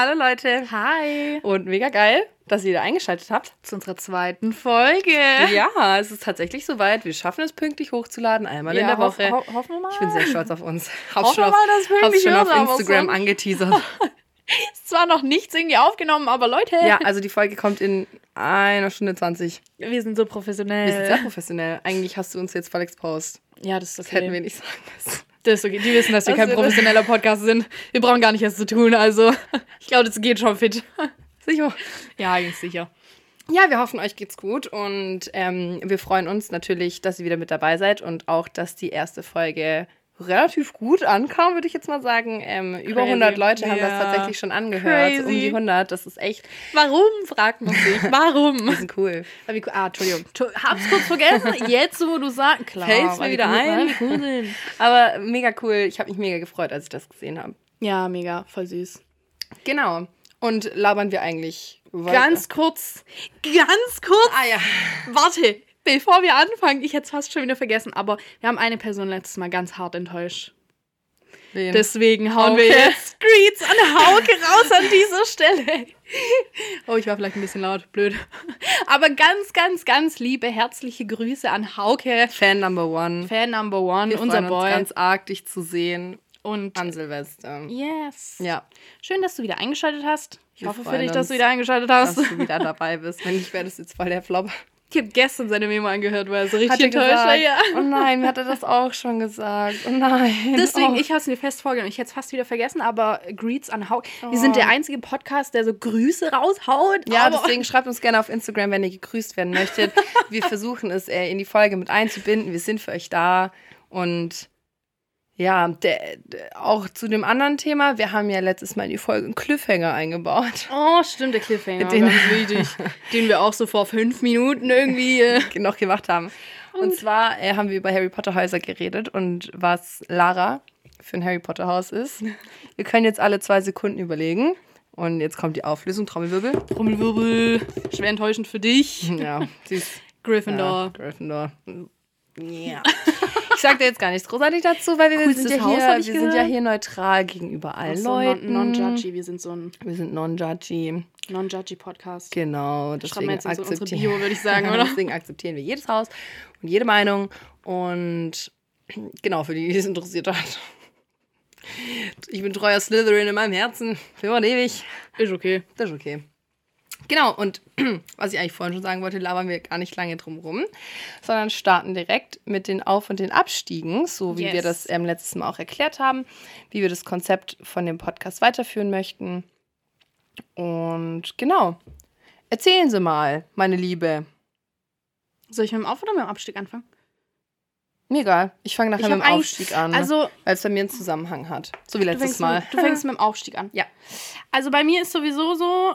Hallo Leute. Hi. Und mega geil, dass ihr wieder eingeschaltet habt. Zu unserer zweiten Folge. Ja, es ist tatsächlich soweit. Wir schaffen es pünktlich hochzuladen, einmal in Ja, der hoff- Woche. ho- hoffen wir mal. Ich bin sehr stolz auf uns. Hoffen Hab's schon wir mal, dass es hab's schon auf Instagram sonst- angeteasert. Ist zwar noch nichts irgendwie aufgenommen, aber Leute, ja, also die Folge kommt in einer Stunde 20. wir sind so professionell. Wir sind sehr professionell. Eigentlich hast du uns jetzt voll exposed. ja, das ist Das okay. hätten wir nicht sagen müssen. Das ist okay. Die wissen, dass wir kein professioneller Podcast sind. Wir brauchen gar nicht erst zu tun, also ich glaube, das geht schon fit. Sicher. Ja, eigentlich sicher. Ja, wir hoffen, euch geht's gut und ähm, wir freuen uns natürlich, dass ihr wieder mit dabei seid und auch, dass die erste Folge relativ gut ankam, würde ich jetzt mal sagen. Ähm, über Crazy. 100 Leute haben das Ja. tatsächlich schon angehört. Um Crazy. die 100, das ist echt, Warum, fragt man sich. Warum? das ist cool. Ah, Entschuldigung. Hab's kurz vergessen. Jetzt, wo du sagst, klar. Fällt's mir wieder ein. cool. Aber mega cool. Ich habe mich mega gefreut, als ich das gesehen habe. Ja, mega. Voll süß. Genau. Und labern wir eigentlich weiter? Ganz kurz. Ganz kurz. Ah ja. Warte, bevor wir anfangen, ich hätte es fast schon wieder vergessen, aber wir haben eine Person letztes Mal ganz hart enttäuscht. Wen? Deswegen hauen wir Hauke. jetzt Screeds an Hauke raus an dieser Stelle. Oh, ich war vielleicht ein bisschen laut, blöd. Aber ganz, ganz, ganz liebe, herzliche Grüße an Hauke, Fan Number One. Fan Number One, Wir unser Boy. uns ganz arg, dich zu sehen Und an Silvester. yes. Ja, Schön, dass du wieder eingeschaltet hast. Ich Wir hoffe für dich, dass du wieder eingeschaltet dass hast. du wieder dabei bist. Wenn nicht, wäre das jetzt voll der Flop. Ich habe gestern seine Memo angehört, weil er so richtig enttäuscht war. Ja. Oh nein, hat er das auch schon gesagt. Oh nein. Deswegen, oh. ich habe es mir fest vorgenommen. Ich hätte es fast wieder vergessen, aber Greets an Hauke. Wir sind der einzige Podcast, der so Grüße raushaut. Ja, deswegen schreibt uns gerne auf Instagram, wenn ihr gegrüßt werden möchtet. Wir versuchen es äh, in die Folge mit einzubinden. Wir sind für euch da. Und ja, der, auch zu dem anderen Thema. Wir haben ja letztes Mal in die Folge einen Cliffhanger eingebaut. Oh, stimmt, der Cliffhanger. Den- ganz wichtig. den wir auch so vor fünf Minuten irgendwie. Äh, noch gemacht haben. Und zwar äh, haben wir über Harry Potter Häuser geredet und was Lara für ein Harry Potter Haus ist. Wir können jetzt alle zwei Sekunden überlegen. Und jetzt kommt die Auflösung, Trommelwirbel. Trommelwirbel. Schwer enttäuschend für dich. Ja, ist Gryffindor. Ja, Gryffindor. Ja. Ich sag dir jetzt gar nichts großartig dazu, weil wir, sind ja, Haus, hier, wir sind ja hier neutral gegenüber allen So Leuten. non- Non-Judgy. Wir sind so ein wir sind non-judgy. Non-Judgy Podcast. Genau, deswegen jetzt akzeptieren, Bio, würde ich sagen, oder? deswegen akzeptieren wir jedes Haus und jede Meinung. Und genau, für die, die es interessiert hat. Ich bin treuer Slytherin in meinem Herzen. Für immer und ewig. Ist okay. Das ist okay. Genau, und was ich eigentlich vorhin schon sagen wollte, labern wir gar nicht lange drum rum, sondern starten direkt mit den Auf- und den Abstiegen, so wie Yes. wir das ähm, letztes Mal auch erklärt haben, wie wir das Konzept von dem Podcast weiterführen möchten. Und genau, erzählen Sie mal, meine Liebe. Soll ich mit dem Auf- oder mit dem Abstieg anfangen? Mir egal, ich fange nachher Ich mit dem Aufstieg an, Also, weil es bei mir einen Zusammenhang hat. So wie du letztes fängst, Mal. mit, du fängst mit dem Aufstieg an. Ja. Also bei mir ist sowieso so,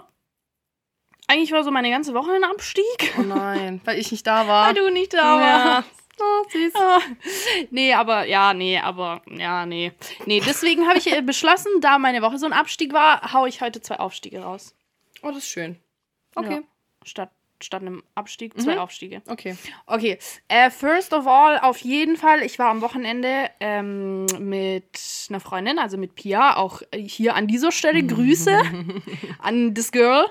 eigentlich war so meine ganze Woche ein Abstieg, Oh nein, weil ich nicht da war. weil du nicht da ja. warst. Oh, süß. Ah. Nee, aber ja, nee, aber ja, nee. Nee, deswegen habe ich äh, beschlossen, da meine Woche so ein Abstieg war, hau ich heute zwei Aufstiege raus. Oh, das ist schön. Okay, Ja. Statt, statt einem Abstieg zwei Mhm. Aufstiege. okay. Okay, äh, first of all, auf jeden Fall, ich war am Wochenende ähm, mit einer Freundin, also mit Pia, auch hier an dieser Stelle Grüße an this girl,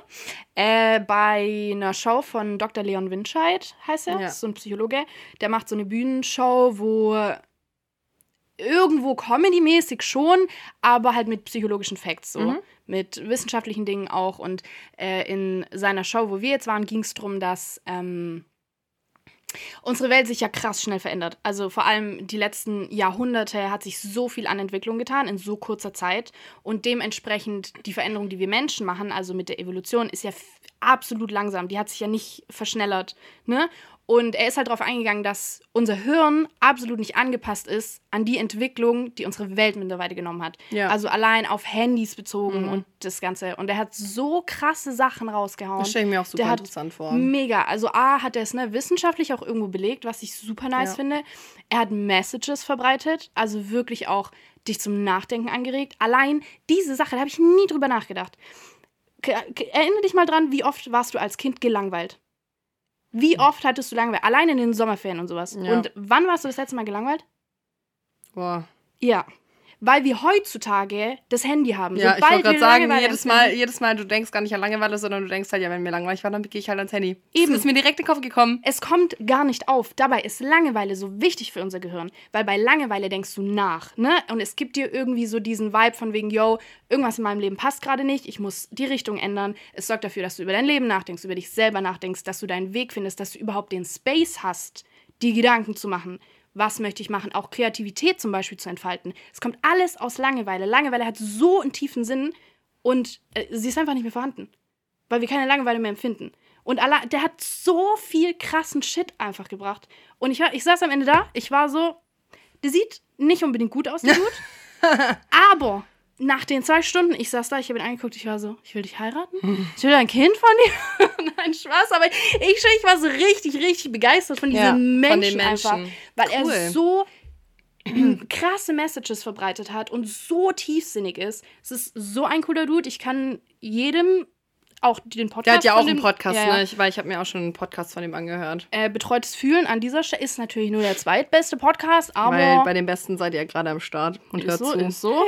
äh, bei einer Show von Dr. Leon Winscheid, heißt er, Ja. so ein Psychologe, der macht so eine Bühnenshow, wo irgendwo Comedy-mäßig schon, aber halt mit psychologischen Facts so. Mhm. Mit wissenschaftlichen Dingen auch. Und äh, in seiner Show, wo wir jetzt waren, ging es darum, dass ähm, unsere Welt sich ja krass schnell verändert. Also vor allem die letzten Jahrhunderte hat sich so viel an Entwicklung getan in so kurzer Zeit. Und dementsprechend die Veränderung, die wir Menschen machen, also mit der Evolution, ist ja absolut langsam. Die hat sich ja nicht verschnellert. Ne? Und er ist halt darauf eingegangen, dass unser Hirn absolut nicht angepasst ist an die Entwicklung, die unsere Welt mittlerweile genommen hat. Ja. Also allein auf Handys bezogen Mhm. und das Ganze. Und er hat so krasse Sachen rausgehauen. Das stelle ich mir auch super Der interessant vor. Mega. Also A hat er es ne, wissenschaftlich auch irgendwo belegt, was ich super nice Ja. finde. Er hat Messages verbreitet, also wirklich auch dich zum Nachdenken angeregt. Allein diese Sache, da habe ich nie drüber nachgedacht. Erinnere dich mal dran, wie oft warst du als Kind gelangweilt? Wie oft hattest du Langeweile? Allein in den Sommerferien und sowas. Ja. Und wann warst du das letzte Mal gelangweilt? Boah. Ja. Weil wir heutzutage das Handy haben. Ja, ich Sobald wollte gerade sagen, jedes Mal, jedes Mal, du denkst gar nicht an Langeweile, sondern du denkst halt, ja, wenn mir langweilig war, dann gehe ich halt ans Handy. Eben. Das ist mir direkt in den Kopf gekommen. Es kommt gar nicht auf. Dabei ist Langeweile so wichtig für unser Gehirn, weil bei Langeweile denkst du nach, ne? Und es gibt dir irgendwie so diesen Vibe von wegen, yo, irgendwas in meinem Leben passt gerade nicht, ich muss die Richtung ändern. Es sorgt dafür, dass du über dein Leben nachdenkst, über dich selber nachdenkst, dass du deinen Weg findest, dass du überhaupt den Space hast, die Gedanken zu machen. Was möchte ich machen? Auch Kreativität zum Beispiel zu entfalten. Es kommt alles aus Langeweile. Langeweile hat so einen tiefen Sinn und äh, sie ist einfach nicht mehr vorhanden weil wir keine Langeweile mehr empfinden. Und alle, der hat so viel krassen Shit einfach gebracht. Und ich, war, ich saß am Ende da, ich war so, der sieht nicht unbedingt gut aus, der Dude. aber nach den zwei Stunden, ich saß da, ich habe ihn angeguckt, ich war so, ich will dich heiraten? Ich will ein Kind von dir? Nein, Spaß, aber ich, ich war so richtig, richtig begeistert von diesem Ja, von Menschen, einfach. Menschen. Weil Cool. er so krasse Messages verbreitet hat und so tiefsinnig ist. Es ist so ein cooler Dude. Ich kann jedem auch den Podcast. Der hat ja auch einen Podcast, Ja, ja. ne? Ich, weil ich habe mir auch schon einen Podcast von ihm angehört. Äh, Betreutes Fühlen an dieser Stelle ist natürlich nur der zweitbeste Podcast, aber weil bei den Besten seid ihr ja gerade am Start und hört so, zu. ist so.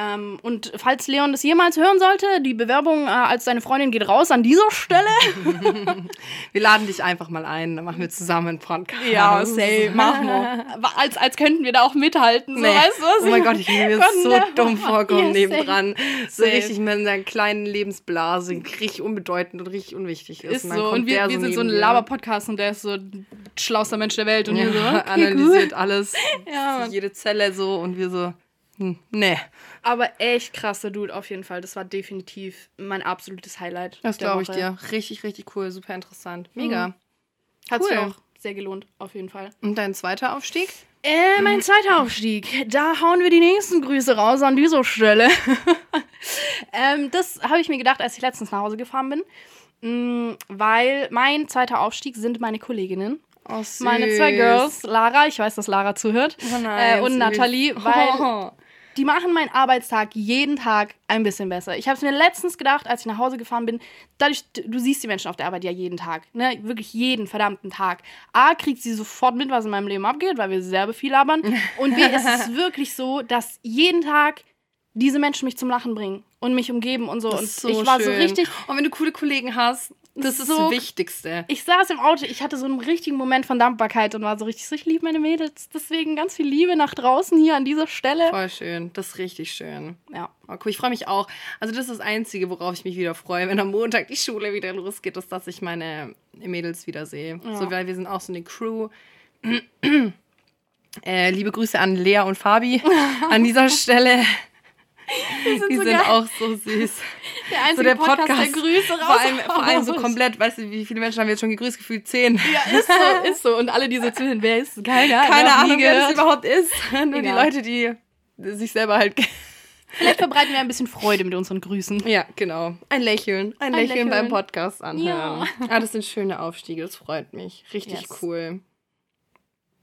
Ähm, und falls Leon das jemals hören sollte, die Bewerbung äh, als deine Freundin geht raus an dieser Stelle. Wir laden dich einfach mal ein, dann machen wir zusammen einen Podcast. machen wir. Als, als könnten wir da auch mithalten, so, Nee. weißt du was? Oh mein Gott, ich will mir so dumm vorkommen Ja, nebendran. So Safe. richtig mit einer kleinen Lebensblase, richtig unbedeutend und richtig unwichtig ist. Ist Und so. Und wir, wir sind so ein. Laber-Podcast und der ist so schlauster Mensch der Welt. Und Ja, wir so, okay, analysiert gut. alles, Ja, jede Zelle so und wir so, hm, nee. Aber echt krasser Dude auf jeden Fall. Das war definitiv mein absolutes Highlight. Das glaube ich dir. Richtig, richtig cool, super interessant. Mega. Hat sich Cool. auch sehr gelohnt, auf jeden Fall. Und dein zweiter Aufstieg? Äh, mein zweiter Aufstieg. Da hauen wir die nächsten Grüße raus an dieser Stelle. ähm, das habe ich mir gedacht, als ich letztens nach Hause gefahren bin. Mm, weil mein zweiter Aufstieg sind meine Kolleginnen. Oh. Meine zwei Girls, Lara, ich weiß, dass Lara zuhört, Oh nein, äh, und süß. Nathalie, weil Oh. Die machen meinen Arbeitstag jeden Tag ein bisschen besser. Ich habe es mir letztens gedacht, als ich nach Hause gefahren bin. Dadurch, du siehst die Menschen auf der Arbeit ja jeden Tag, ne? Wirklich jeden verdammten Tag. A, kriegt sie sofort mit, was in meinem Leben abgeht, weil wir sehr viel labern. Und B, ist es wirklich so, dass jeden Tag diese Menschen mich zum Lachen bringen und mich umgeben und so. Das und so ich war so schön. richtig. Und wenn du coole Kollegen hast, das ist So- das Wichtigste. Ich saß im Auto, ich hatte so einen richtigen Moment von Dankbarkeit und war so richtig so, ich liebe meine Mädels. Deswegen ganz viel Liebe nach draußen hier an dieser Stelle. Voll schön. Das ist richtig schön. Ja. Oh, cool, ich freue mich auch. Also das ist das Einzige, worauf ich mich wieder freue, wenn am Montag die Schule wieder losgeht, ist, dass ich meine Mädels wiedersehe. Ja. So, weil wir sind auch so eine Crew. äh, liebe Grüße an Lea und Fabi an dieser Stelle. Die so sind auch so süß. Der einzige So der Podcast, Podcast. der Grüße raus. Vor allem, vor allem so komplett, weißt du, wie viele Menschen haben wir jetzt schon gegrüßt? Gefühlt zehn. Ja, ist so, ist so. Und alle, die so zuhören, wer ist? Keiner. Keine Ahnung, wer das überhaupt ist. Nur die Egal. Leute, die sich selber halt. Vielleicht verbreiten wir ein bisschen Freude mit unseren Grüßen. Ja, genau. Ein Lächeln. Ein, Ein Lächeln, beim Lächeln. Podcast anhören. Ah, das sind schöne Aufstiege, das freut mich. Richtig Yes. cool.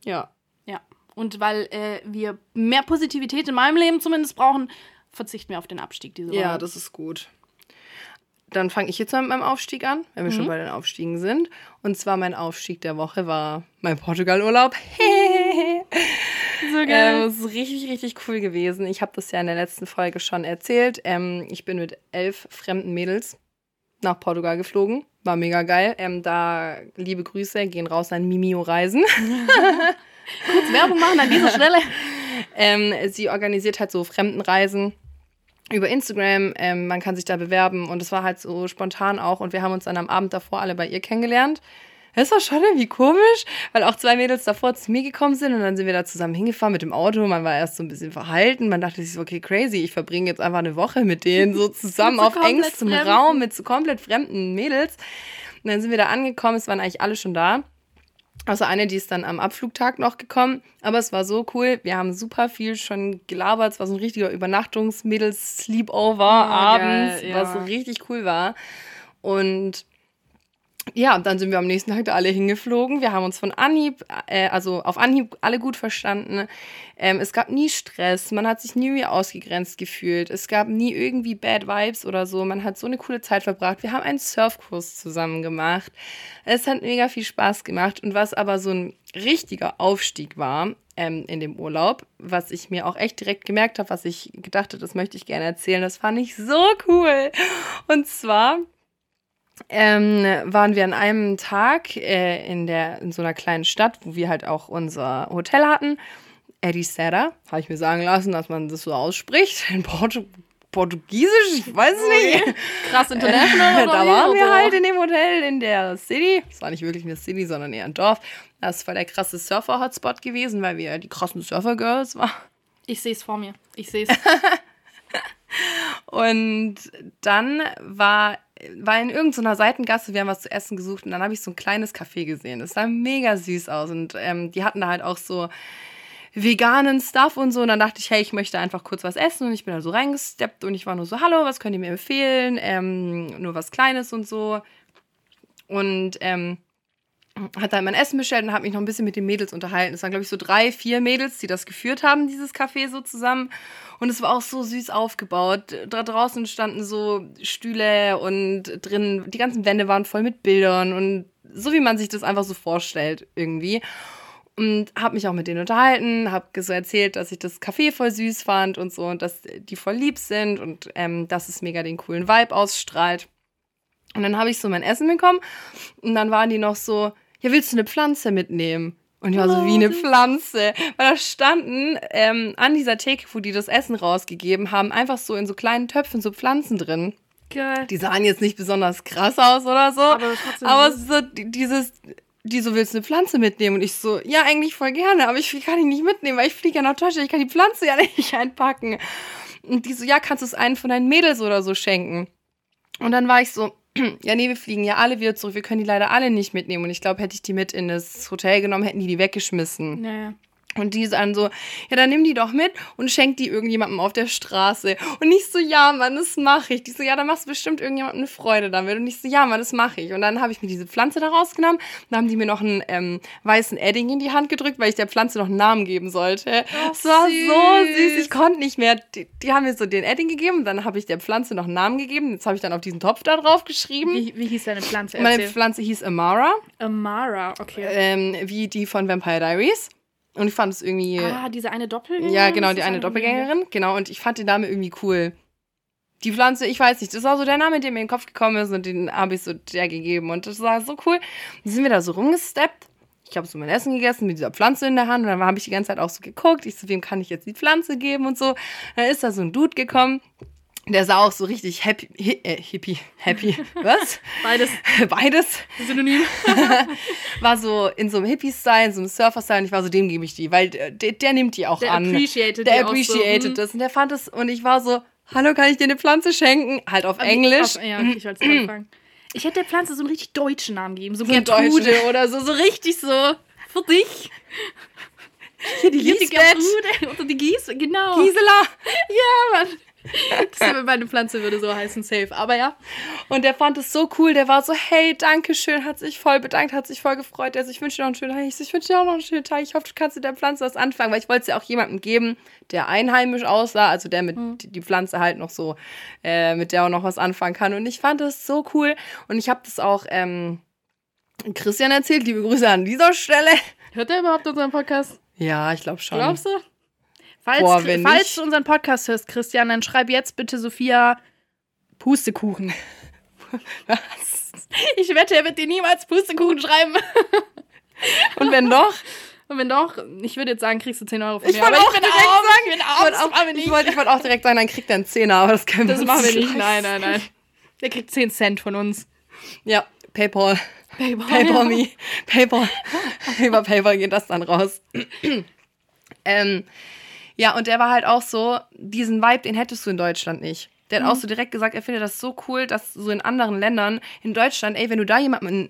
Ja. Ja. Und weil äh, wir mehr Positivität in meinem Leben zumindest brauchen, verzichten wir auf den Abstieg diese Woche. Ja, das ist gut. Dann fange ich jetzt mal mit meinem Aufstieg an, wenn wir Mhm. schon bei den Aufstiegen sind. Und zwar mein Aufstieg der Woche war mein Portugal-Urlaub. so Ähm, es ist richtig, richtig cool gewesen. Ich habe das ja in der letzten Folge schon erzählt. Ähm, ich bin mit elf fremden Mädels nach Portugal geflogen. War mega geil. Ähm, da liebe Grüße, gehen raus an Mimio Reisen. Kurz Werbung machen an dieser Stelle. Ähm, sie organisiert halt so Fremdenreisen über Instagram. Ähm, man kann sich da bewerben und es war halt so spontan auch. Und wir haben uns dann am Abend davor alle bei ihr kennengelernt. Das war schon irgendwie komisch, weil auch zwei Mädels davor zu mir gekommen sind und dann sind wir da zusammen hingefahren mit dem Auto. Man war erst so ein bisschen verhalten. Man dachte sich so, okay, crazy, ich verbringe jetzt einfach eine Woche mit denen so zusammen auf engstem. Raum mit so komplett fremden Mädels. Und dann sind wir da angekommen, es waren eigentlich alle schon da. Außer eine, die ist dann am Abflugtag noch gekommen. Aber es war so cool. Wir haben super viel schon gelabert. Es war so ein richtiger Übernachtungs-Mädels-Sleepover abends, geil, ja. was so richtig cool war. Und ja, dann sind wir am nächsten Tag da alle hingeflogen. Wir haben uns von Anhieb, äh, also auf Anhieb alle gut verstanden. Ähm, es gab nie Stress, man hat sich nie ausgegrenzt gefühlt. Es gab nie irgendwie Bad Vibes oder so. Man hat so eine coole Zeit verbracht. Wir haben einen Surfkurs zusammen gemacht. Es hat mega viel Spaß gemacht. Und was aber so ein richtiger Aufstieg war ähm, in dem Urlaub, was ich mir auch echt direkt gemerkt habe, was ich gedacht habe, das möchte ich gerne erzählen, das fand ich so cool. Und zwar ähm, waren wir an einem Tag äh, in, der, in so einer kleinen Stadt, wo wir halt auch unser Hotel hatten. Ericeira, habe ich mir sagen lassen, dass man das so ausspricht. In Portu Portugiesisch, ich weiß es nicht. Okay. Krass international. da waren wir halt in dem Hotel in der City. Es war nicht wirklich eine City, sondern eher ein Dorf. Das war der krasse Surfer-Hotspot gewesen, weil wir die krassen Surfer-Girls waren. Ich sehe es vor mir. Ich sehe es. und dann war war in irgendeiner Seitengasse, wir haben was zu essen gesucht und dann habe ich so ein kleines Café gesehen. Das sah mega süß aus und ähm, die hatten da halt auch so veganen Stuff und so. Und dann dachte ich, hey, ich möchte einfach kurz was essen und ich bin da so reingesteppt und ich war nur so, hallo, was könnt ihr mir empfehlen? Ähm, nur was Kleines und so. Und ähm, hat dann mein Essen bestellt und habe mich noch ein bisschen mit den Mädels unterhalten. Es waren, glaube ich, so drei, vier Mädels, die das geführt haben, dieses Café so zusammen. Und es war auch so süß aufgebaut. Da draußen standen so Stühle und drin, die ganzen Wände waren voll mit Bildern und so wie man sich das einfach so vorstellt irgendwie. Und habe mich auch mit denen unterhalten, habe so erzählt, dass ich das Café voll süß fand und so und dass die voll lieb sind und ähm, dass es mega den coolen Vibe ausstrahlt. Und dann habe ich so mein Essen bekommen und dann waren die noch so, ja, willst du eine Pflanze mitnehmen? Und ich war so, wie eine Pflanze. Weil da standen ähm, an dieser Theke, wo die das Essen rausgegeben haben, einfach so in so kleinen Töpfen so Pflanzen drin. Geil. Die sahen jetzt nicht besonders krass aus oder so. Aber Aber so dieses, die so, willst du eine Pflanze mitnehmen? Und ich so, ja, eigentlich voll gerne, aber ich kann die nicht mitnehmen, weil ich fliege ja nach Deutschland, ich kann die Pflanze ja nicht einpacken. Und die so, ja, kannst du es einen von deinen Mädels oder so schenken? Und dann war ich so, ja, nee, wir fliegen ja alle wieder zurück. Wir können die leider alle nicht mitnehmen. Und ich glaube, hätte ich die mit in das Hotel genommen, hätten die die weggeschmissen. Naja. Und die dann so, ja, dann nimm die doch mit und schenk die irgendjemandem auf der Straße. Und nicht so, ja, Mann, das mache ich. Die so, ja, dann machst du bestimmt irgendjemandem eine Freude damit. Und ich so, ja, Mann, das mache ich. Und dann habe ich mir diese Pflanze da rausgenommen. Dann haben die mir noch einen ähm, weißen Edding in die Hand gedrückt, weil ich der Pflanze noch einen Namen geben sollte. Ach, das war so süß. süß. Ich konnte nicht mehr. Die, die haben mir so den Edding gegeben. Dann habe ich der Pflanze noch einen Namen gegeben. Jetzt habe ich dann auf diesen Topf da drauf geschrieben. Wie, wie hieß deine Pflanze? Meine Erzähl. Pflanze hieß Amara, Amara, okay. ähm, wie die von Vampire Diaries. Und ich fand es irgendwie. ah, diese eine Doppelgängerin? Ja, genau, die eine Doppelgängerin. Genau, und ich fand den Namen irgendwie cool. Die Pflanze, ich weiß nicht, das war so der Name, der mir in den Kopf gekommen ist und den habe ich so der gegeben. Und das war so cool. Dann sind wir da so rumgesteppt. Ich habe so mein Essen gegessen mit dieser Pflanze in der Hand und dann habe ich die ganze Zeit auch so geguckt. Ich so, wem kann ich jetzt die Pflanze geben und so. Dann ist da so ein Dude gekommen. Der sah auch so richtig happy, hi, äh, hippie, happy, was? Beides Beides synonym. war so in so einem Hippie-Style, in so einem Surfer-Style und ich war so, dem gebe ich die, weil der, der nimmt die auch Der an. appreciated der auch so, appreciated hm. das und der fand es und ich war so, hallo, kann ich dir eine Pflanze schenken? Halt auf Englisch. Auf, ja, okay, ich wollte es anfangen. Ich hätte der Pflanze so einen richtig deutschen Namen geben. So, So Gertrude deutschen. oder so. So richtig so. Für dich. Hier die Lisbeth. Oder die Gies. Genau. Gisela. Ja, Mann. Das wäre meine Pflanze würde so heißen, safe. Aber ja. Und der fand es so cool, der war so, hey, danke schön, hat sich voll bedankt, hat sich voll gefreut. Also ich wünsche dir noch einen schönen Tag. Ich, so, ich wünsche dir auch noch einen schönen Tag. Ich hoffe, du kannst mit der Pflanze was anfangen, weil ich wollte es ja auch jemandem geben, der einheimisch aussah, also der mit die, die Pflanze halt noch so, äh, mit der auch noch was anfangen kann. Und ich fand das so cool. Und ich habe das auch ähm, Christian erzählt. Liebe Grüße an dieser Stelle. Hört er überhaupt unseren Podcast? Ja, ich glaube schon. Glaubst du? Falls, Boah, falls nicht- du unseren Podcast hörst, Christian, dann schreib jetzt bitte Sophia Pustekuchen. Was? Ich wette, er wird dir niemals Pustekuchen schreiben. Und wenn doch? Und wenn doch, ich würde jetzt sagen, kriegst du 10 Euro von Ich mir. wollte Aber auch direkt arm, sagen, ich bin ich wollte das auch, ich nicht. wollte, ich wollte auch direkt sagen, dann kriegt er einen Zehner, aber das können wir Das uns machen wir nicht. Nein, nein, nein. Der kriegt 10 Cent von uns. Ja, Paypal. Paypal. Paypal me. Paypal. Über Paypal geht das dann raus. ähm, ja, und der war halt auch so, diesen Vibe, den hättest du in Deutschland nicht. Der hat auch so direkt gesagt, er findet das so cool, dass so in anderen Ländern, in Deutschland, ey, wenn du da jemandem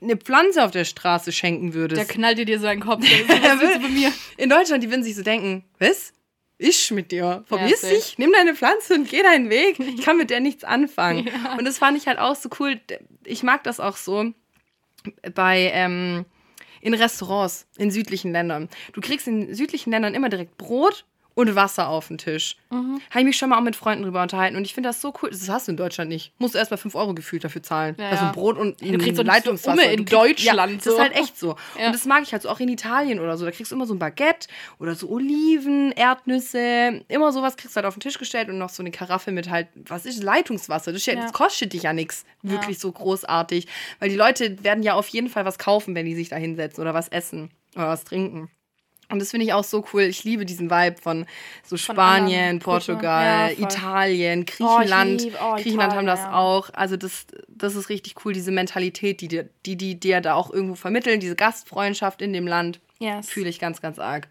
eine Pflanze auf der Straße schenken würdest. Der knallt dir dir so einen Kopf. Das bei mir? In Deutschland, die würden sich so denken, was? ist mit dir? Verwiss ja, dich, nimm deine Pflanze und geh deinen Weg. Ich kann mit der nichts anfangen. Ja. Und das fand ich halt auch so cool. Ich mag das auch so bei ähm, in Restaurants in südlichen Ländern. Du kriegst in südlichen Ländern immer direkt Brot und Wasser auf den Tisch. Mhm. Habe ich mich schon mal auch mit Freunden drüber unterhalten und ich finde das so cool. Das hast du in Deutschland nicht. Musst du erst mal 5 Euro gefühlt dafür zahlen. Ja, also Brot und du kriegst so Leitungswasser. So in Deutschland. Ja, so. Das ist halt echt so. Ja. Und das mag ich halt so auch in Italien oder so. Da kriegst du immer so ein Baguette oder so Oliven, Erdnüsse. Immer sowas kriegst du halt auf den Tisch gestellt und noch so eine Karaffe mit halt, was ist Leitungswasser? Das, ja, das kostet dich ja nichts wirklich so großartig. Weil die Leute werden ja auf jeden Fall was kaufen, wenn die sich da hinsetzen oder was essen oder was trinken. Und das finde ich auch so cool. Ich liebe diesen Vibe von so Spanien, von Portugal, ja, Italien, Griechenland. Oh, lieb, oh, Griechenland Italien, haben das ja. auch. Also das, das ist richtig cool, diese Mentalität, die dir die, die, die da auch irgendwo vermitteln, diese Gastfreundschaft in dem Land. Yes. Fühle ich ganz, ganz arg.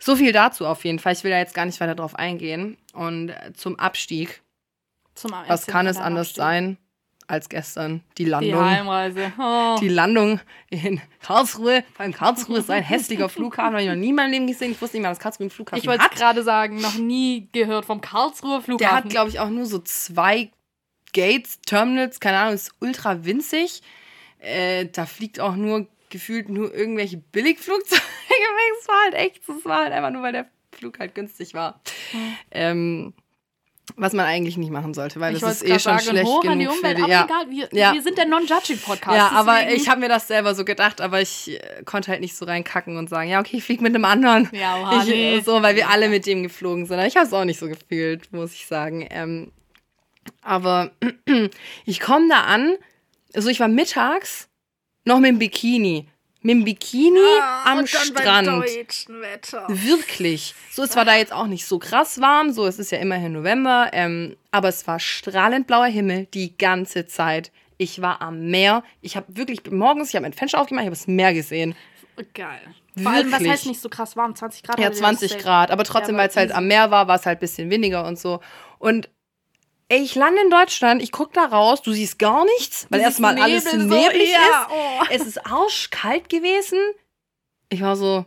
So viel dazu auf jeden Fall. Ich will da jetzt gar nicht weiter drauf eingehen. Und zum Abstieg. Zum Was kann es anders Abstieg. sein? Als gestern. Die Landung. Die Heimreise. Oh. Die Landung in Karlsruhe. Vor allem Karlsruhe ist ein hässlicher Flughafen, habe ich noch nie in meinem Leben gesehen. Ich wusste nicht mal, dass Karlsruhe einen Flughafen ich hat. Ich wollte gerade sagen, noch nie gehört vom Karlsruher Flughafen. Der hat, glaube ich, auch nur so zwei Gates, Terminals, keine Ahnung, ist ultra winzig. Äh, da fliegt auch nur gefühlt nur irgendwelche Billigflugzeuge. es war halt echt, es war halt einfach nur, weil der Flug halt günstig war. Mhm. Ähm, was man eigentlich nicht machen sollte, weil ich das ist eh schon sagen, schlecht hoch genug an die Umwelt, für die, ja. egal, wir, ja. wir sind der Non-Judging-Podcast. Ja, aber ich habe mir das selber so gedacht, aber ich äh, konnte halt nicht so reinkacken und sagen, ja, okay, ich fliege mit einem anderen. Ja, oha, ich, nee. So, weil wir alle mit dem geflogen sind. Ich habe es auch nicht so gefühlt, muss ich sagen. Ähm, aber ich komme da an, also ich war mittags noch mit dem Bikini mit dem Bikini ah, am Strand. Wirklich. So, es war da jetzt auch nicht so krass warm. So, es ist ja immerhin November. Ähm, aber es war strahlend blauer Himmel die ganze Zeit. Ich war am Meer. Ich habe wirklich morgens, ich habe mein Fenster aufgemacht, ich habe das Meer gesehen. Geil. Vor allem, was heißt nicht so krass warm? 20 Grad? Ja, 20 Grad. Aber trotzdem, ja, weil es halt am Meer war, war es halt ein bisschen weniger und so. Und Ey, ich lande in Deutschland, ich guck da raus, du siehst gar nichts, weil erstmal alles neblig so, ja, ist. Oh. Es ist arschkalt gewesen. Ich war so,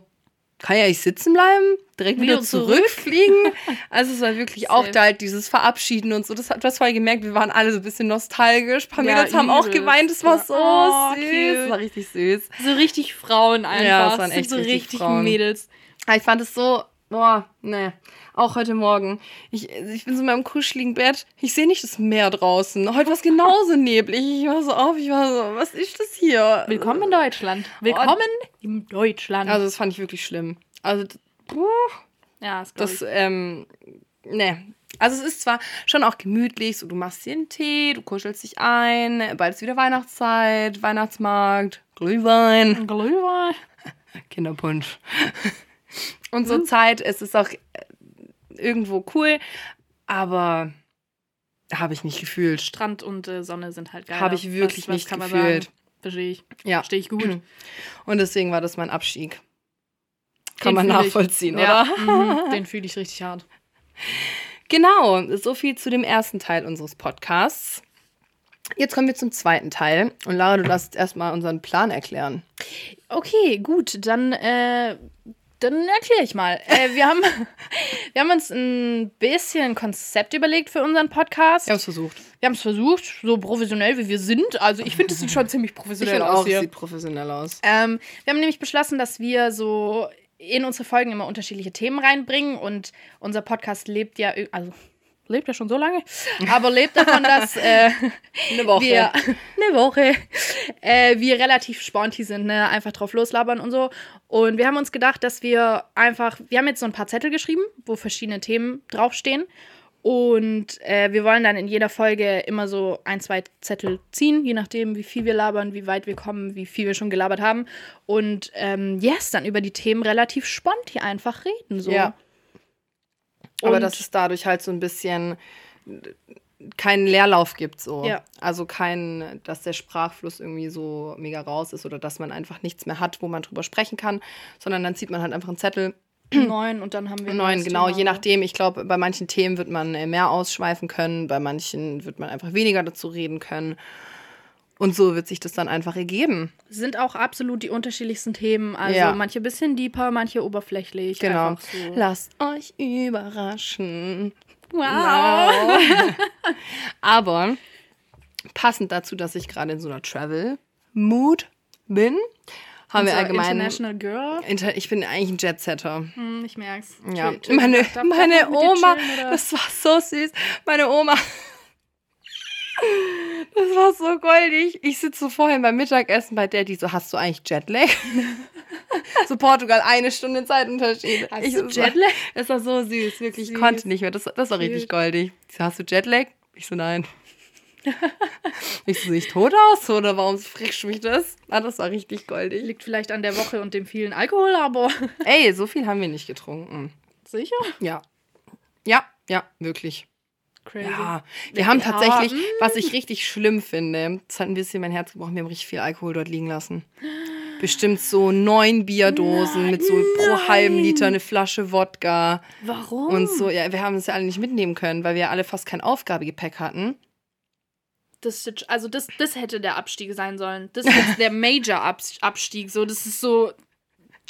kann ja nicht sitzen bleiben, direkt wieder, wieder zurückfliegen. also es war wirklich auch da halt dieses Verabschieden und so. Das hat das voll gemerkt, wir waren alle so ein bisschen nostalgisch. Ein paar ja, Mädels haben auch geweint, das war so oh, süß. Cute. Das war richtig süß. So richtig Frauen einfach. Ja, das waren echt so richtig, richtig Mädels. Ich fand es so, boah, ne. Auch heute Morgen. Ich, ich bin so in meinem kuscheligen Bett. Ich sehe nicht das Meer draußen. Heute war es genauso neblig. Ich war so auf, ich war so, was ist das hier? Willkommen in Deutschland. Willkommen oh. in Deutschland. Also, das fand ich wirklich schlimm. Also, puh, ja, das, das ähm, ne. Also es ist zwar schon auch gemütlich, so du machst dir einen Tee, du kuschelst dich ein, bald ist wieder Weihnachtszeit, Weihnachtsmarkt, Glühwein. Glühwein. Kinderpunsch. Und so mhm. Zeit, es ist auch irgendwo cool, aber habe ich nicht gefühlt. Strand und äh, Sonne sind halt geil. Habe ich wirklich was, was nicht gefühlt. Verstehe ich. Ja. Verstehe ich gut. Und deswegen war das mein Abstieg. Kann den man nachvollziehen, ich. oder? Ja, mhm, den fühle ich richtig hart. Genau, so viel zu dem ersten Teil unseres Podcasts. Jetzt kommen wir zum zweiten Teil. Und Lara, du darfst erstmal unseren Plan erklären. Okay, gut. Dann äh, dann erkläre ich mal. Äh, wir, haben, wir haben uns ein bisschen ein Konzept überlegt für unseren Podcast. Wir haben es versucht. Wir haben es versucht, so professionell wie wir sind. Also ich finde, es sieht schon ziemlich professionell ich aus. Auch, hier. sieht professionell aus. Ähm, wir haben nämlich beschlossen, dass wir so in unsere Folgen immer unterschiedliche Themen reinbringen und unser Podcast lebt ja, also lebt ja schon so lange, aber lebt davon, dass äh, eine Woche, wir, eine Woche, äh, wir relativ sponti sind, ne? einfach drauf loslabern und so. Und wir haben uns gedacht, dass wir einfach, wir haben jetzt so ein paar Zettel geschrieben, wo verschiedene Themen draufstehen. Und äh, wir wollen dann in jeder Folge immer so ein, zwei Zettel ziehen, je nachdem, wie viel wir labern, wie weit wir kommen, wie viel wir schon gelabert haben. Und ähm, yes, dann über die Themen relativ sponti einfach reden. So. Ja. Aber dass es dadurch halt so ein bisschen keinen Leerlauf gibt so. Ja. Also kein, dass der Sprachfluss irgendwie so mega raus ist oder dass man einfach nichts mehr hat, wo man drüber sprechen kann, sondern dann zieht man halt einfach einen Zettel. Neun und dann haben wir neun, genau, Thema. je nachdem. Ich glaube, bei manchen Themen wird man äh, mehr ausschweifen können, bei manchen wird man einfach weniger dazu reden können. Und so wird sich das dann einfach ergeben. Sind auch absolut die unterschiedlichsten Themen. Also Ja. manche bisschen deeper, manche oberflächlich. Genau. So. Lasst euch überraschen. Wow. Aber passend dazu, dass ich gerade in so einer Travel-Mood bin, haben wir Unser allgemein. International Girl. Inter ich bin eigentlich ein Jetsetter. Hm, ich merk's. Ja, Chill- meine, meine Oma, chillen, das war so süß. Meine Oma, das war so goldig. Ich sitze so vorhin beim Mittagessen bei die so, hast du eigentlich Jetlag? so Portugal, eine Stunde Zeitunterschied. Hast ich, du Jetlag? Das war so süß, wirklich. Ich Süß. konnte nicht mehr. Das, das war richtig goldig. So, hast du Jetlag? Ich so, nein. ich so, sehe ich tot aus? Oder warum du mich das? Ah, das war richtig goldig. Liegt vielleicht an der Woche und dem vielen Alkohol, aber Ey, so viel haben wir nicht getrunken. sicher. Ja. Ja, ja, wirklich. Crazy. Ja, wir haben tatsächlich, mm. was ich richtig schlimm finde, das hat ein bisschen mein Herz gebrochen, wir haben richtig viel Alkohol dort liegen lassen. Bestimmt so neun Bierdosen mit so pro halben Liter eine Flasche Wodka Warum? und so. Ja, wir haben es ja alle nicht mitnehmen können, weil wir alle fast kein Aufgabegepäck hatten. Das, also das, das hätte der Abstieg sein sollen. Das ist jetzt der Major-Abstieg. So, das ist so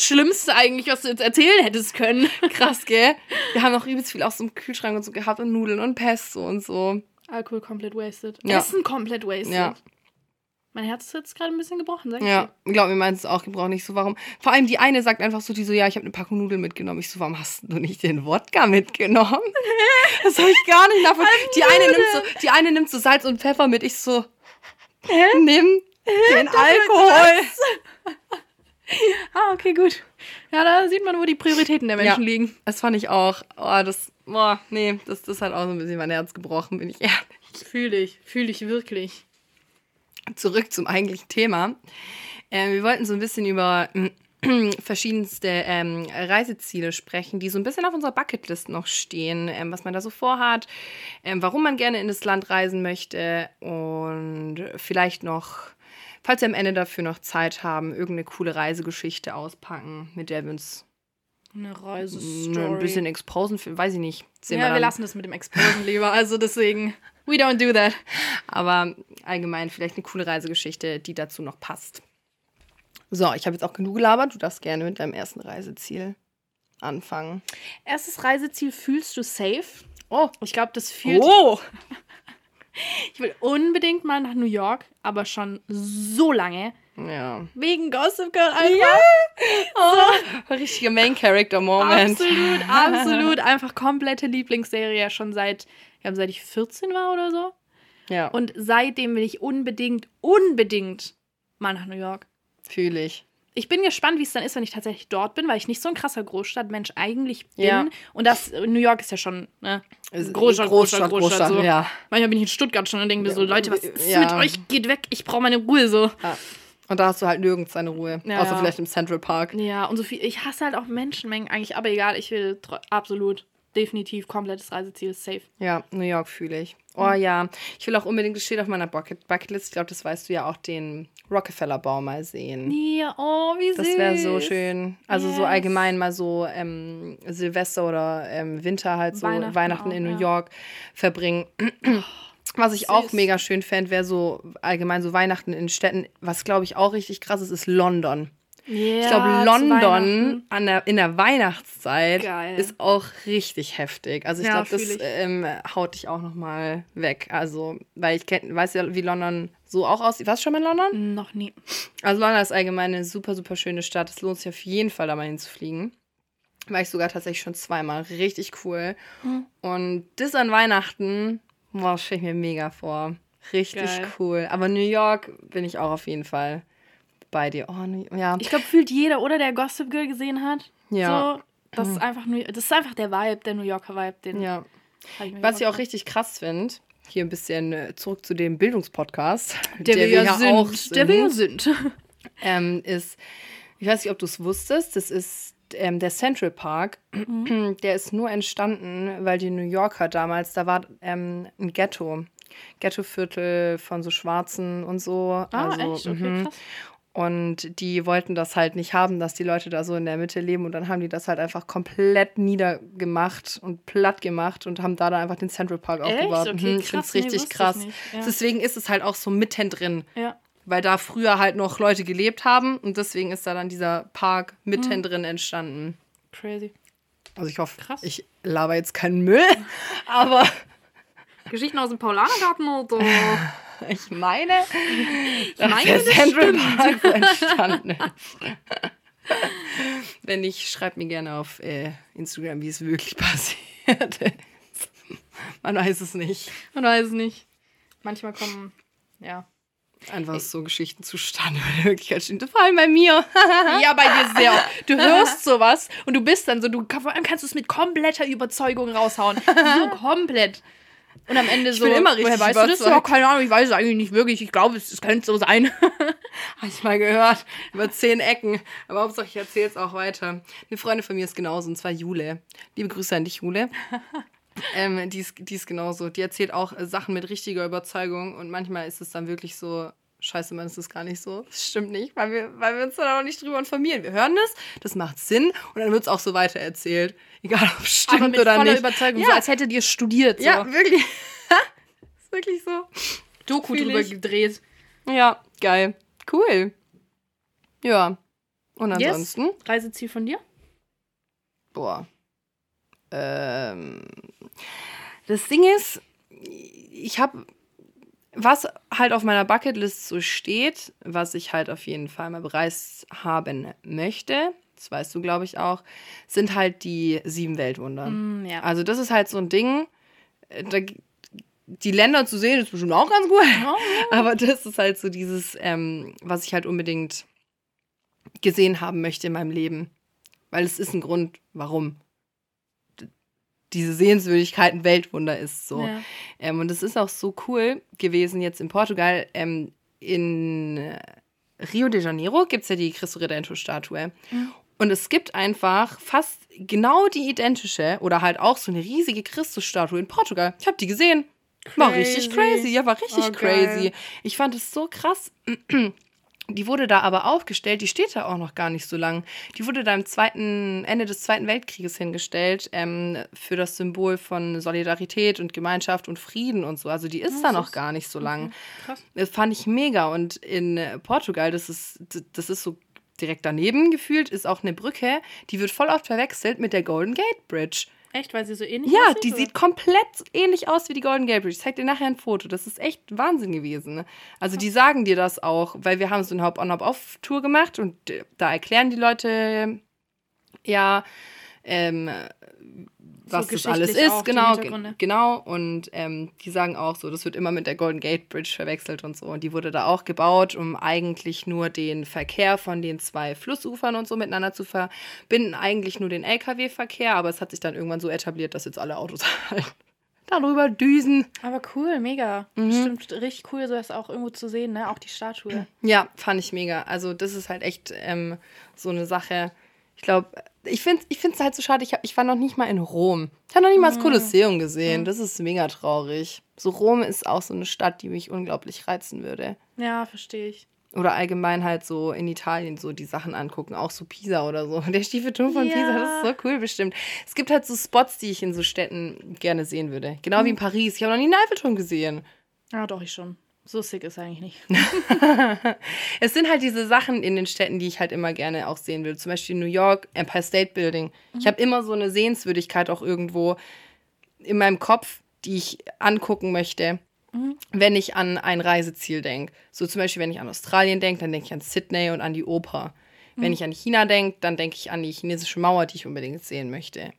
Schlimmste eigentlich, was du jetzt erzählen hättest können. Krass, gell? Wir haben noch übelst viel aus dem Kühlschrank und so gehabt und Nudeln und Pesto und so. Alkohol komplett wasted. Ja. Essen komplett wasted. Ja. Mein Herz ist jetzt gerade ein bisschen gebrochen, sag ich Ja, dir. glaub mir, meins ist auch gebraucht nicht so. Warum? Vor allem die eine sagt einfach so, die so, ja, ich habe eine Packung Nudeln mitgenommen. Ich so, warum hast du nicht den Wodka mitgenommen? Das habe ich gar nicht nachvollziehen. Die eine nimmt so, die eine nimmt so Salz und Pfeffer mit. Ich so, nimm den Alkohol. Ah, okay, gut. Ja, da sieht man, wo die Prioritäten der Menschen Ja. liegen. Das fand ich auch. Oh, das, boah, nee, das, das hat auch so ein bisschen mein Herz gebrochen, bin ich ehrlich. Fühle ich, fühle ich wirklich. zurück zum eigentlichen Thema. Ähm, wir wollten so ein bisschen über ähm, verschiedenste ähm, Reiseziele sprechen, die so ein bisschen auf unserer Bucketlist noch stehen, ähm, was man da so vorhat, ähm, warum man gerne in das Land reisen möchte und vielleicht noch, falls wir am Ende dafür noch Zeit haben, irgendeine coole Reisegeschichte auspacken, mit der wir uns Eine Reisestory. ein bisschen exposen, weiß ich nicht. Sehen ja, wir dann. lassen das mit dem Exposen lieber. Also deswegen, we don't do that. Aber allgemein vielleicht eine coole Reisegeschichte, die dazu noch passt. So, ich habe jetzt auch genug gelabert. Du darfst gerne mit deinem ersten Reiseziel anfangen. Erstes Reiseziel, fühlst du safe? Oh, Ich glaube, das fühlt. oh. Ich will unbedingt mal nach New York, aber schon so lange. Ja. Wegen Gossip Girl einfach. Oh, richtiger Main Character Moment. Absolut, absolut. Einfach komplette Lieblingsserie schon seit, ich glaube, seit ich 14 war oder so. Ja, Und seitdem will ich unbedingt, unbedingt mal nach New York. fühle ich. Ich bin gespannt, wie es dann ist, wenn ich tatsächlich dort bin, weil ich nicht so ein krasser Großstadtmensch eigentlich bin. Ja. Und das, New York ist ja schon, ne? Ist Großstadt, Großstadt, Großstadt, so. ja. Manchmal bin ich in Stuttgart schon und denke mir so, Leute, was ist Ja. mit euch? Geht weg, ich brauche meine Ruhe so. ja. Und da hast du halt nirgends deine Ruhe. Ja, Außer vielleicht im Central Park. Ja, und so viel, ich hasse halt auch Menschenmengen eigentlich, aber egal, ich will absolut, definitiv, komplettes Reiseziel, safe. Ja, New York fühle ich. Oh ja. Ich will auch unbedingt, das steht auf meiner Bucket Bucketlist, ich glaube, das weißt du ja auch, den Rockefeller-Bau mal sehen. Ja, oh, wie süß. Das wäre so schön. Also so Yes. allgemein mal so ähm, Silvester oder ähm, Winter halt so Weihnachten Weihnachten, auch, in New ja. York verbringen. Was ich auch Süß. mega schön fände, wäre so allgemein so Weihnachten in Städten. Was glaube ich auch richtig krass ist, ist London. Ja, Ich glaube, London der, in der Weihnachtszeit Geil. ist auch richtig heftig. Also ich Ja, glaube, das ähm, haut dich auch noch mal weg. Also, weil ich kenn, weiß ja, wie London so auch aussieht. Warst du schon mal in London? Noch nie. Also London ist allgemein eine super, super schöne Stadt. Es lohnt sich auf jeden Fall, da mal hinzufliegen. War ich sogar tatsächlich schon zweimal. Richtig cool. Mhm. Und das an Weihnachten, boah, stelle ich mir mega vor. Richtig Geil. cool. Aber New York bin ich auch auf jeden Fall bei dir. Oh, New ja. Ich glaube, fühlt jeder, oder der Gossip Girl gesehen hat. Ja. So, das ist einfach nur, das ist einfach der Vibe, der New Yorker Vibe, den ja. ich Was ich auch richtig krass finde, hier ein bisschen äh, zurück zu dem Bildungspodcast, der, wir ja sind, der wir ja sind. ähm, ist, ich weiß nicht, ob du es wusstest, das ist ähm, der Central Park. Mhm. Der ist nur entstanden, weil die New Yorker damals, da war ähm, ein Ghetto. Ghettoviertel von so Schwarzen und so. Ah, also, echt? Okay, mhm. krass. Und die wollten das halt nicht haben, dass die Leute da so in der Mitte leben. Und dann haben die das halt einfach komplett niedergemacht und platt gemacht und haben da dann einfach den Central Park Echt? aufgebaut. Okay, Mhm, ich finde es nee, richtig ich krass. Ja. Deswegen ist es halt auch so mittendrin, Ja. weil da früher halt noch Leute gelebt haben. Und deswegen ist da dann dieser Park mittendrin entstanden. Crazy. Also ich hoffe, Krass. ich laber jetzt keinen Müll, aber Geschichten aus dem Paulanergarten oder? ich meine, dass meine, der Central Park so entstanden ist. Wenn nicht, schreibt mir gerne auf äh, Instagram, wie es wirklich passiert ist. Man weiß es nicht. Man weiß es nicht. Manchmal kommen, ja. Einfach so Geschichten zustande, weil in Wirklichkeit stimmt. Vor allem bei mir. Ja, bei dir sehr. oft. Du hörst sowas und du bist dann so, du vor allem kannst du es mit kompletter Überzeugung raushauen. So komplett. Und am Ende so, bin immer richtig woher weißt du das? Ja, überzeugt. keine Ahnung, ich weiß es eigentlich nicht wirklich. Ich glaube, es, es könnte so sein. Habe ich mal gehört. Über zehn Ecken. Aber Hauptsache, ich erzähle es auch weiter. Eine Freundin von mir ist genauso, und zwar Jule. Liebe Grüße an dich, Jule. ähm, die, ist, die ist genauso. Die erzählt auch Sachen mit richtiger Überzeugung. Und manchmal ist es dann wirklich so, scheiße, man, ist es gar nicht so. Das stimmt nicht, weil wir, weil wir uns da auch nicht drüber informieren. Wir hören das, das macht Sinn. Und dann wird es auch so weitererzählt. Egal, ob es stimmt Aber mit oder voller nicht. Überzeugung, Ja. so als hättet ihr studiert. So. Ja, wirklich. ist wirklich so. Doku drüber ich. gedreht. Ja, geil. Cool. Ja. Und Yes. ansonsten? Reiseziel von dir? Boah. Ähm, das Ding ist, ich habe, was halt auf meiner Bucketlist so steht, was ich halt auf jeden Fall mal bereist haben möchte, das weißt du, glaube ich, auch, sind halt die sieben Weltwunder. Mm, ja. Also das ist halt so ein Ding, äh, da, die Länder zu sehen, ist bestimmt auch ganz gut. Oh, Aber das ist halt so dieses, ähm, was ich halt unbedingt gesehen haben möchte in meinem Leben. Weil es ist ein Grund, warum diese Sehenswürdigkeit ein Weltwunder ist. So. Ja. Ähm, und es ist auch so cool gewesen jetzt in Portugal. Ähm, in äh, Rio de Janeiro gibt es ja die Cristo Redentor-Statue. Und es gibt einfach fast genau die identische oder halt auch so eine riesige Christusstatue in Portugal. Ich habe die gesehen. War richtig Crazy. Ja, war richtig Oh, crazy. Ich fand es so krass. Die wurde da aber aufgestellt, die steht da auch noch gar nicht so lang. Die wurde da im zweiten, Ende des Zweiten Weltkrieges hingestellt, ähm, für das Symbol von Solidarität und Gemeinschaft und Frieden und so. Also die ist da noch gar nicht so lang. Krass. Das fand ich mega. Und in äh, Portugal, das ist, das ist so direkt daneben gefühlt, ist auch eine Brücke, die wird voll oft verwechselt mit der Golden Gate Bridge. Echt, weil sie so ähnlich Ja, aussieht, die oder? sieht komplett ähnlich aus wie die Golden Gate Bridge. Ich zeig dir nachher ein Foto. Das ist echt Wahnsinn gewesen. Also die sagen dir das auch, weil wir haben so eine Hop-on-Hop-off-Tour gemacht und äh, da erklären die Leute ja, ähm, was das alles ist, genau, genau. Und ähm, die sagen auch so, das wird immer mit der Golden Gate Bridge verwechselt und so. Und die wurde da auch gebaut, um eigentlich nur den Verkehr von den zwei Flussufern und so miteinander zu verbinden. Eigentlich nur den LKW-Verkehr, aber es hat sich dann irgendwann so etabliert, dass jetzt alle Autos halt darüber düsen. Aber cool, mega. Mhm. Bestimmt richtig cool, sowas auch irgendwo zu sehen, ne? Auch die Statue. Ja, fand ich mega. Also das ist halt echt ähm, so eine Sache. Ich glaube, ich finde es ich find's halt so schade, ich, hab, ich war noch nicht mal in Rom. Ich habe noch nicht mal das Kolosseum gesehen. Das ist mega traurig. So Rom ist auch so eine Stadt, die mich unglaublich reizen würde. Ja, verstehe ich. Oder allgemein halt so in Italien so die Sachen angucken, auch so Pisa oder so. Der Stiefelturm von Ja. Pisa, das ist so cool bestimmt. Es gibt halt so Spots, die ich in so Städten gerne sehen würde. Genau wie in Paris. Ich habe noch nie einen Eiffelturm gesehen. Ja, doch, ich schon. So sick ist eigentlich nicht. Es sind halt diese Sachen in den Städten, die ich halt immer gerne auch sehen will. Zum Beispiel New York, Empire State Building. Ich habe immer so eine Sehenswürdigkeit auch irgendwo in meinem Kopf, die ich angucken möchte, wenn ich an ein Reiseziel denke. So zum Beispiel, wenn ich an Australien denke, dann denke ich an Sydney und an die Oper. Wenn ich an China denke, dann denke ich an die chinesische Mauer, die ich unbedingt sehen möchte.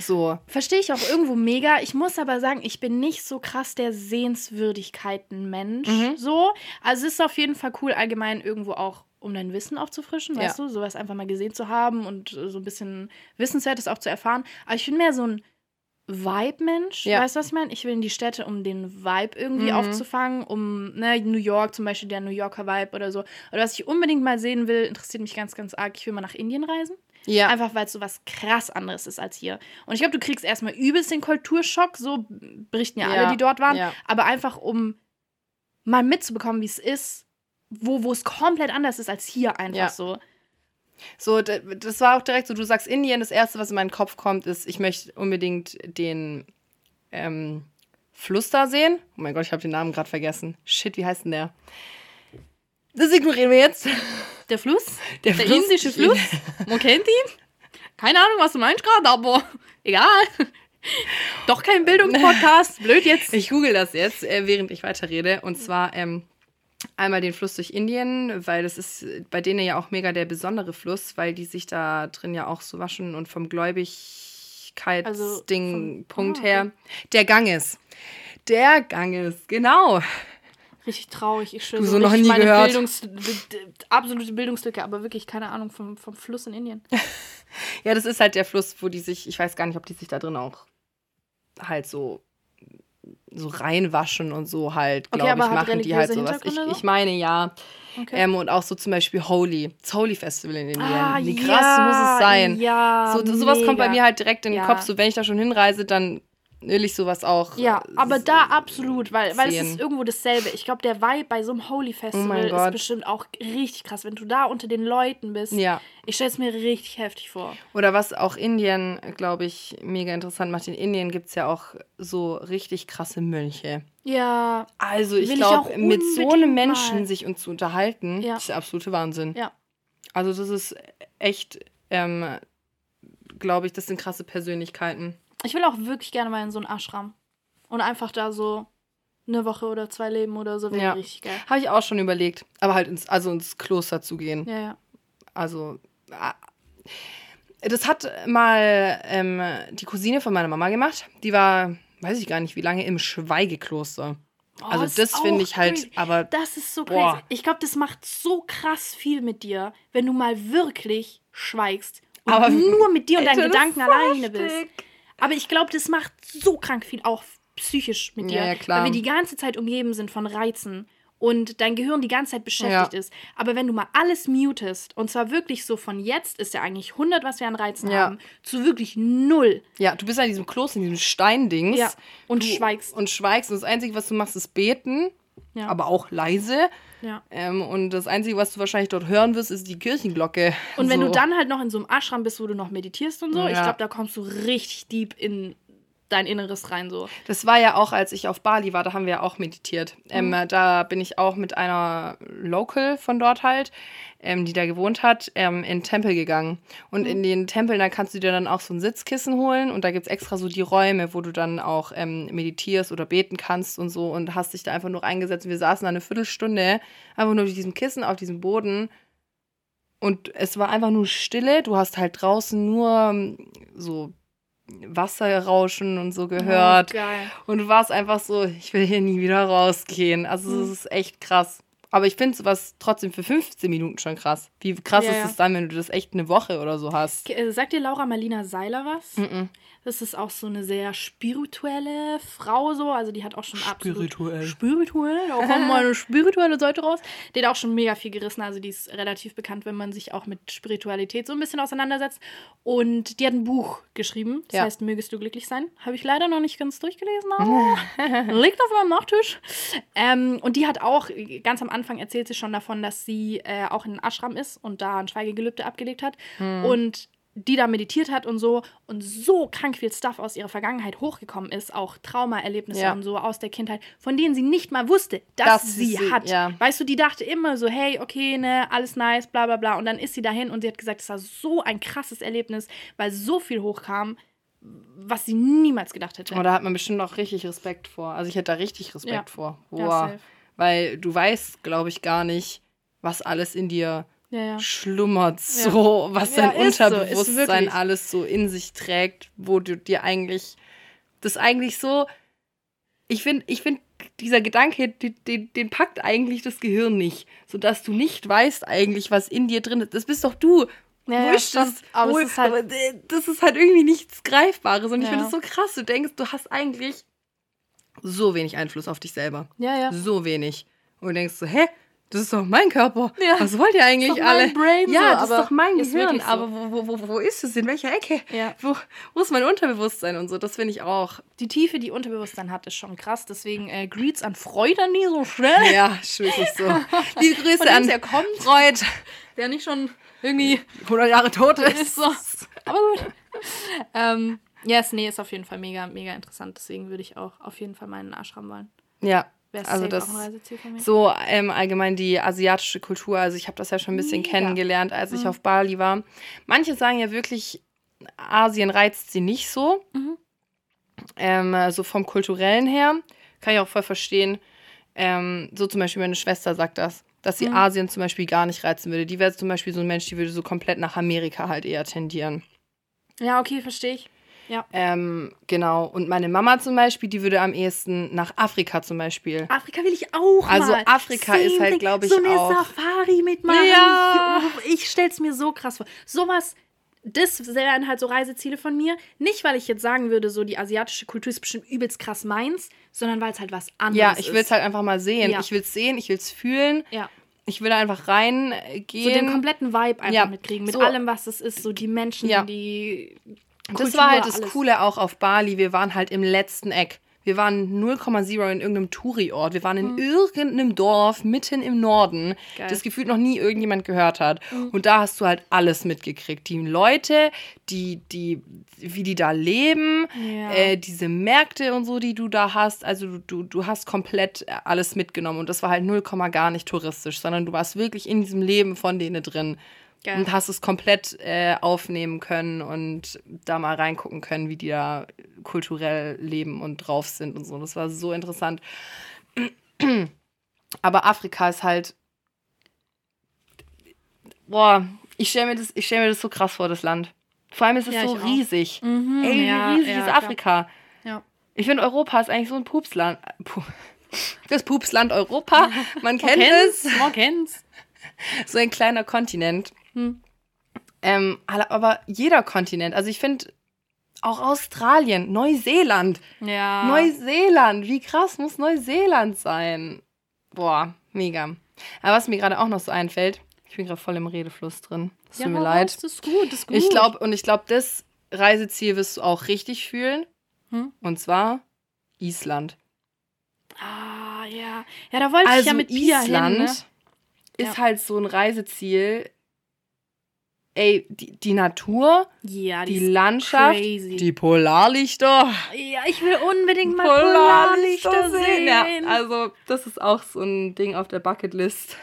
So. Verstehe ich auch irgendwo mega. Ich muss aber sagen, ich bin nicht so krass der Sehenswürdigkeiten-Mensch. Mhm. So. Also es ist auf jeden Fall cool, allgemein irgendwo auch, um dein Wissen aufzufrischen, Ja. weißt du, sowas einfach mal gesehen zu haben und äh, so ein bisschen Wissenswertes auch zu erfahren. Aber ich bin mehr so ein Vibe-Mensch. Ja. Weißt du, was ich meine? Ich will in die Städte, um den Vibe irgendwie Mhm. aufzufangen, um ne, New York zum Beispiel, der New Yorker Vibe oder so. Oder was ich unbedingt mal sehen will, interessiert mich ganz, ganz arg. Ich will mal nach Indien reisen. Ja. Einfach weil es so was krass anderes ist als hier. Und ich glaube, du kriegst erstmal übelst den Kulturschock, so berichten ja, Ja, alle, die dort waren. ja. Aber einfach um mal mitzubekommen, wie es ist, wo wo es komplett anders ist als hier einfach Ja. so. So, das war auch direkt so, du sagst Indien, das Erste, was in meinen Kopf kommt, ist, ich möchte unbedingt den ähm, Fluss da sehen. Oh mein Gott, ich habe den Namen gerade vergessen. Shit, wie heißt denn der? Das ignorieren wir jetzt. Der Fluss? Der Der Fluss- indische Fluss? Man kennt ihn? Keine Ahnung, was du meinst gerade, aber egal. Doch kein Bildungspodcast. Blöd jetzt. Ich google das jetzt, äh, während ich weiterrede. Und zwar ähm, einmal den Fluss durch Indien, weil das ist bei denen ja auch mega der besondere Fluss, weil die sich da drin ja auch so waschen und vom Gläubigkeitsding Also Punkt ah, her. Der Ganges. Der Ganges, genau. Richtig traurig. Ich schwöre. Du so noch nie meine gehört. Bildungs absolute Bildungslücke, aber wirklich keine Ahnung vom, vom Fluss in Indien. Ja, das ist halt der Fluss, wo die sich, ich weiß gar nicht, ob die sich da drin auch halt so so reinwaschen und so halt, Okay, glaube aber ich, machen die halt sowas. Ich, so? ich meine ja. Okay. Ähm, und auch so zum Beispiel Holy, das Holy Festival in Indien. Ah, Wie krass ja, muss es sein? Ja, so, sowas kommt bei mega. mir halt direkt in den Ja. Kopf. So, wenn ich da schon hinreise, dann will ich sowas auch. Ja, aber da absolut, weil, weil es ist irgendwo dasselbe. Ich glaube, der Vibe bei so einem Holy Oh Festival ist Gott. bestimmt auch richtig krass, wenn du da unter den Leuten bist. Ja. Ich stelle es mir richtig heftig vor. Oder was auch Indien, glaube ich, mega interessant macht. In Indien gibt es ja auch so richtig krasse Mönche. Ja, Also ich glaube, mit so einem Menschen mal. sich uns zu unterhalten, Ja. ist der absolute Wahnsinn. ja. Also das ist echt, ähm, glaube ich, das sind krasse Persönlichkeiten. Ich will auch wirklich gerne mal in so einen Ashram. Und einfach da so eine Woche oder zwei leben oder so wäre Ja. richtig geil. Habe ich auch schon überlegt. Aber halt ins, also ins Kloster zu gehen. Ja, ja. Also, ah, das hat mal ähm, die Cousine von meiner Mama gemacht. Die war, weiß ich gar nicht wie lange, im Schweigekloster. Oh, also das finde ich halt, crazy. aber Das ist so Boah. crazy. Ich glaube, das macht so krass viel mit dir, wenn du mal wirklich schweigst. Und Aber- nur mit dir und deinen Gedanken alleine bist. Aber ich glaube, das macht so krank viel auch psychisch mit dir. Ja, ja, klar. Weil wir die ganze Zeit umgeben sind von Reizen und dein Gehirn die ganze Zeit beschäftigt Ja. ist. Aber wenn du mal alles mutest, und zwar wirklich so von jetzt ist ja eigentlich 100, was wir an Reizen Ja. haben, zu wirklich null. ja, du bist an diesem Kloster, in diesem Steindings. Ja, und du, schweigst. Und schweigst. Und das Einzige, was du machst, ist beten. Ja. Aber auch leise. Ja. Ähm, und das Einzige, was du wahrscheinlich dort hören wirst, ist die Kirchenglocke. Und wenn so. du dann halt noch in so einem Ashram bist, wo du noch meditierst und so, ich Ja. glaube, da kommst du richtig deep in dein Inneres rein so. Das war ja auch, als ich auf Bali war, da haben wir ja auch meditiert. Ähm, Mhm. da bin ich auch mit einer Local von dort halt, ähm, die da gewohnt hat, ähm, in den Tempel gegangen. Und Mhm. in den Tempeln, da kannst du dir dann auch so ein Sitzkissen holen und da gibt es extra so die Räume, wo du dann auch ähm, meditierst oder beten kannst und so und hast dich da einfach nur reingesetzt. Und wir saßen da eine Viertelstunde einfach nur auf diesem Kissen, auf diesem Boden. Und es war einfach nur Stille. Du hast halt draußen nur ähm, so Wasserrauschen und so gehört. Oh. Und du warst einfach so, ich will hier nie wieder rausgehen. Also es ist echt krass. Aber ich finde sowas trotzdem für 15 Minuten schon krass. Wie krass Ja, ist ja. es dann, wenn du das echt eine Woche oder so hast? Äh, Sagt dir Laura Marlina Seiler was? Mhm. Das ist auch so eine sehr spirituelle Frau so, also die hat auch schon Spirituell. absolut spirituell, da kommt mal eine spirituelle Seite raus. Die hat auch schon mega viel gerissen, also die ist relativ bekannt, wenn man sich auch mit Spiritualität so ein bisschen auseinandersetzt. Und die hat ein Buch geschrieben, das Ja. heißt Mögest du glücklich sein. Habe ich leider noch nicht ganz durchgelesen, aber liegt auf meinem Nachttisch. Ähm, und die hat auch, ganz am Anfang erzählt sie schon davon, dass sie äh, auch in den Ashram ist und da ein Schweigegelübde abgelegt hat. Und die da meditiert hat und so und so krank viel Stuff aus ihrer Vergangenheit hochgekommen ist, auch Traumaerlebnisse Ja. und so aus der Kindheit, von denen sie nicht mal wusste, dass Dass sie, sie- hat. ja. Weißt du, die dachte immer so, hey, okay, ne, alles nice, bla bla bla. Und dann ist sie dahin und sie hat gesagt, es war so ein krasses Erlebnis, weil so viel hochkam, was sie niemals gedacht hätte. Aber da hat man bestimmt auch richtig Respekt vor. Also ich hätte da richtig Respekt Ja. vor. Safe. Weil du weißt, glaube ich, gar nicht, was alles in dir ja, ja. schlummert, so, was dein so, Unterbewusstsein wirklich. alles so in sich trägt, wo du dir eigentlich, das eigentlich so, ich finde, ich finde, dieser Gedanke, den, den, den packt eigentlich das Gehirn nicht, sodass du nicht weißt eigentlich, was in dir drin ist. Das bist doch du. Ja, ja, das? Aber ist halt- aber, äh, das ist halt irgendwie nichts Greifbares. Und ich Ja. finde das so krass. Du denkst, du hast eigentlich so wenig Einfluss auf dich selber. Ja, ja. So wenig. Und du denkst so, hä? das ist doch mein Körper. Ja. Was wollt ihr eigentlich Ist doch alle? mein Brain ja, so, das ist doch mein Gehirn. so. Aber wo, wo, wo, wo ist es? In welcher Ecke? Ja. Wo, wo ist mein Unterbewusstsein und so? Das finde ich auch. Die Tiefe, die Unterbewusstsein hat, ist schon krass. Deswegen äh, Greets an Freud nie so schnell. Ja, wirklich so. Von Grüße dem an er kommt, Freud, der nicht schon irgendwie 100 Jahre tot ist. ist. So. Aber gut. ähm, yes, nee, ist auf jeden Fall mega, mega interessant. Deswegen würde ich auch auf jeden Fall meinen Arsch haben wollen. Ja, Wäre also das auch ein Reiseziel von mir. so ähm, allgemein die asiatische Kultur. Also ich habe das ja schon ein bisschen Mega. kennengelernt, als ich Mhm. auf Bali war. Manche sagen ja wirklich, Asien reizt sie nicht so. Mhm. Ähm, so vom kulturellen her. Kann ich auch voll verstehen. Ähm, so zum Beispiel meine Schwester sagt das, dass sie Mhm. Asien zum Beispiel gar nicht reizen würde. Die wäre zum Beispiel so ein Mensch, die würde so komplett nach Amerika halt eher tendieren. Ja, okay, verstehe ich. Ähm, genau. Und meine Mama zum Beispiel, die würde am ehesten nach Afrika zum Beispiel. Afrika will ich auch Also mal. Afrika ist halt, thing. glaub ich, so eine auch- Safari mitmachen. Ja. Ich stell's mir so krass vor. Sowas, das wären halt so Reiseziele von mir. Nicht, weil ich jetzt sagen würde, so die asiatische Kultur ist bestimmt übelst krass meins, sondern weil es halt was anderes Ja, ist. ich will es halt einfach mal sehen. Ja. Ich will es sehen, ich will es fühlen. Ja, Ich will da einfach reingehen. so den kompletten Vibe einfach Ja, mitkriegen. Mit so- allem, was es ist. So die Menschen, Ja. die. Das Kultur, war halt das alles. Coole auch auf Bali. Wir waren halt im letzten Eck. Wir waren 0,0 in irgendeinem Touri-Ort. Wir waren in irgendeinem Dorf mitten im Norden, Mhm. Geil. Mhm. das gefühlt noch nie irgendjemand gehört hat. Und da hast du halt alles mitgekriegt. Die Leute, die, die, wie die da leben, Ja. äh, diese Märkte und so, die du da hast. Also du, du, du hast komplett alles mitgenommen. Und das war halt 0, gar nicht touristisch, sondern du warst wirklich in diesem Leben von denen drin. Geil. Und hast es komplett äh, aufnehmen können und da mal reingucken können, wie die da kulturell leben und drauf sind und so. Das war so interessant. Aber Afrika ist halt. Boah, ich stelle mir, das- ich stell mir das so krass vor, das Land. Vor allem ist es Ja, so riesig. Mhm, Ey, wie ja, riesig ja. Afrika? Ja. Ich finde, Europa ist eigentlich so ein Pupsland. Puh. Das Pupsland Europa, man kennt es Man kennt's. so ein kleiner Kontinent. Hm. Ähm, aber jeder Kontinent, also ich finde auch Australien, Neuseeland, Ja. Neuseeland, wie krass muss Neuseeland sein? Boah, mega. Aber was mir gerade auch noch so einfällt, ich bin gerade voll im Redefluss drin. Es ja, tut mir leid. Das ist gut, das ist gut. Ich glaube, und ich glaube, das Reiseziel wirst du auch richtig fühlen. Hm? Und zwar Island. Ah, ja. Ja, da wollte ich Also ja mit Pia Island hin, ne? ist Ja. halt so ein Reiseziel. Ey, die, die Natur, Ja, die ist Landschaft, crazy. die Polarlichter. Ja, ich will unbedingt mal Polarlichter sehen. Ja, also das ist auch so ein Ding auf der Bucketlist.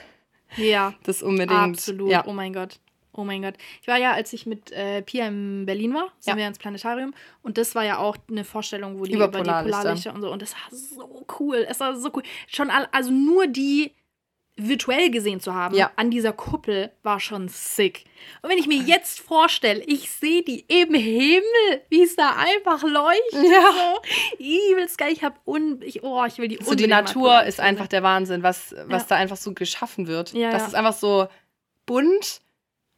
Ja, Das unbedingt. absolut. Ja. Oh mein Gott. Oh mein Gott. Ich war ja, als ich mit äh, Pia in Berlin war, sind Ja. wir ins Planetarium. Und das war ja auch eine Vorstellung, wo die Über über, die Polarlichter. Polarlichter und so. Und das war so cool. Es war so cool. Schon all, also nur die virtuell gesehen zu haben Ja. an dieser Kuppel war schon sick. Und wenn ich mir jetzt vorstelle, ich sehe die im Himmel, wie es da einfach leuchtet. Ja. So, übelst geil. Ich habe un ich, oh, ich will die So die Natur ist einfach der Wahnsinn, was, was Ja. da einfach so geschaffen wird. Ja, das ja. ist einfach so bunt